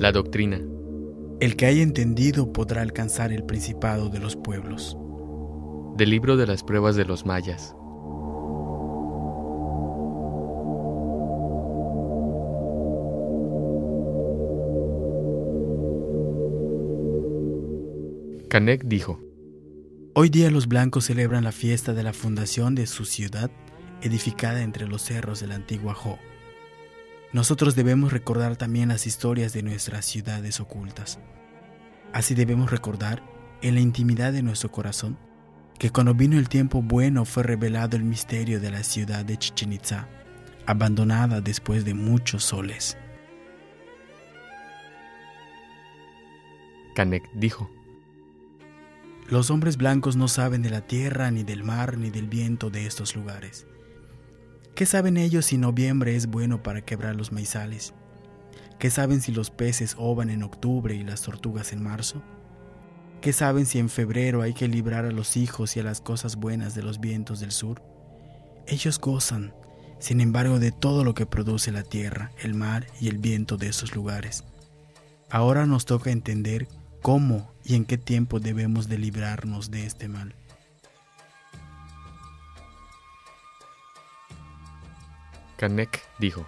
La doctrina. El que haya entendido podrá alcanzar el principado de los pueblos. Del libro de las pruebas de los mayas. Canek dijo, Hoy día los blancos celebran la fiesta de la fundación de su ciudad, edificada entre los cerros de la antigua Jo. Nosotros debemos recordar también las historias de nuestras ciudades ocultas. Así debemos recordar, en la intimidad de nuestro corazón, que cuando vino el tiempo bueno fue revelado el misterio de la ciudad de Chichen Itza, abandonada después de muchos soles. Canek dijo, los hombres blancos no saben de la tierra, ni del mar, ni del viento de estos lugares. ¿Qué saben ellos si noviembre es bueno para quebrar los maizales? ¿Qué saben si los peces ovan en octubre y las tortugas en marzo? ¿Qué saben si en febrero hay que librar a los hijos y a las cosas buenas de los vientos del sur? Ellos gozan, sin embargo, de todo lo que produce la tierra, el mar y el viento de esos lugares. Ahora nos toca entender cómo y en qué tiempo debemos de librarnos de este mal. Canek dijo,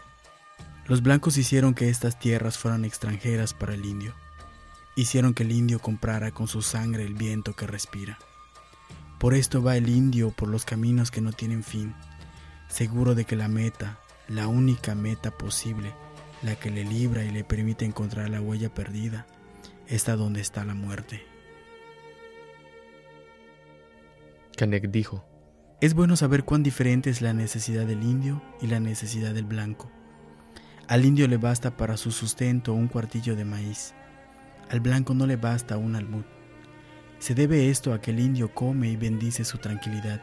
Los blancos hicieron que estas tierras fueran extranjeras para el indio. Hicieron que el indio comprara con su sangre el viento que respira. Por esto va el indio por los caminos que no tienen fin, seguro de que la meta, la única meta posible, la que le libra y le permite encontrar la huella perdida, está donde está la muerte. Canek dijo, Es bueno saber cuán diferente es la necesidad del indio y la necesidad del blanco. Al indio le basta para su sustento un cuartillo de maíz. Al blanco no le basta un almud. Se debe esto a que el indio come y bendice su tranquilidad,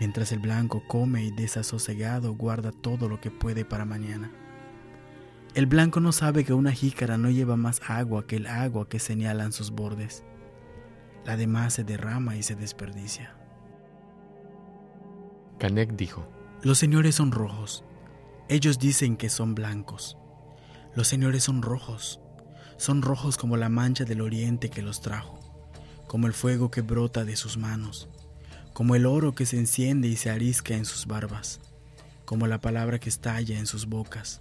mientras el blanco come y desasosegado guarda todo lo que puede para mañana. El blanco no sabe que una jícara no lleva más agua que el agua que señalan sus bordes. La demás se derrama y se desperdicia. Canek dijo, Los señores son rojos. Ellos dicen que son blancos. Los señores son rojos. Son rojos como la mancha del oriente que los trajo, como el fuego que brota de sus manos, como el oro que se enciende y se arisca en sus barbas, como la palabra que estalla en sus bocas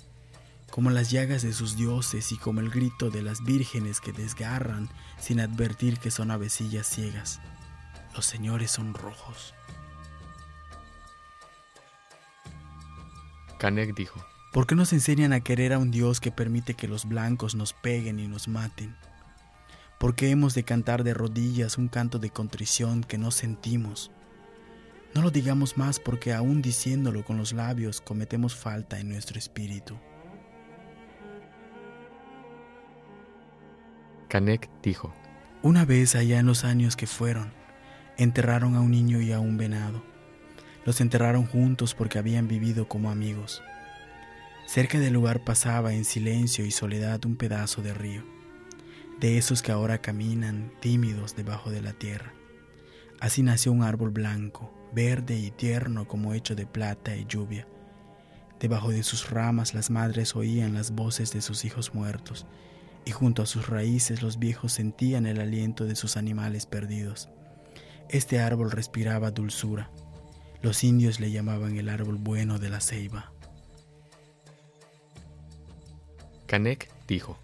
como las llagas de sus dioses y como el grito de las vírgenes que desgarran sin advertir que son avecillas ciegas. Los señores son rojos. Canek dijo, ¿Por qué nos enseñan a querer a un Dios que permite que los blancos nos peguen y nos maten? ¿Por qué hemos de cantar de rodillas un canto de contrición que no sentimos? No lo digamos más porque aún diciéndolo con los labios cometemos falta en nuestro espíritu. Canek dijo, Una vez allá en los años que fueron, enterraron a un niño y a un venado. Los enterraron juntos porque habían vivido como amigos. Cerca del lugar pasaba en silencio y soledad un pedazo de río, de esos que ahora caminan tímidos debajo de la tierra. Así nació un árbol blanco, verde y tierno como hecho de plata y lluvia. Debajo de sus ramas las madres oían las voces de sus hijos muertos y junto a sus raíces los viejos sentían el aliento de sus animales perdidos. Este árbol respiraba dulzura. Los indios le llamaban el árbol bueno de la ceiba. Canek dijo,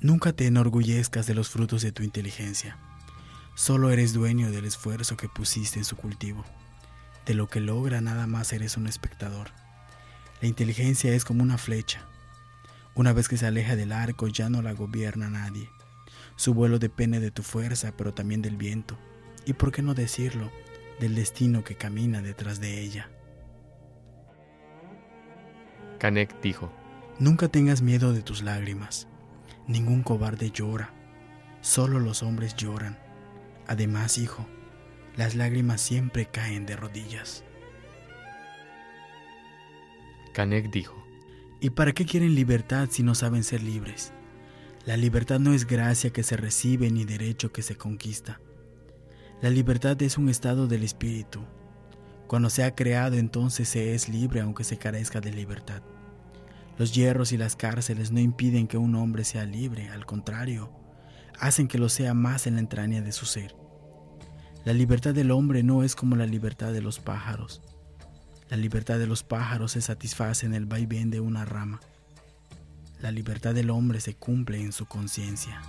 Nunca te enorgullezcas de los frutos de tu inteligencia. Solo eres dueño del esfuerzo que pusiste en su cultivo. De lo que logra nada más eres un espectador. La inteligencia es como una flecha una vez que se aleja del arco ya no la gobierna nadie. Su vuelo depende de tu fuerza, pero también del viento. Y por qué no decirlo, del destino que camina detrás de ella. Canek dijo, Nunca tengas miedo de tus lágrimas. Ningún cobarde llora. Solo los hombres lloran. Además, hijo, las lágrimas siempre caen de rodillas. Canek dijo, ¿Y para qué quieren libertad si no saben ser libres? La libertad no es gracia que se recibe ni derecho que se conquista. La libertad es un estado del espíritu. Cuando se ha creado entonces se es libre aunque se carezca de libertad. Los hierros y las cárceles no impiden que un hombre sea libre, al contrario, hacen que lo sea más en la entraña de su ser. La libertad del hombre no es como la libertad de los pájaros. La libertad de los pájaros se satisface en el vaivén de una rama. La libertad del hombre se cumple en su conciencia.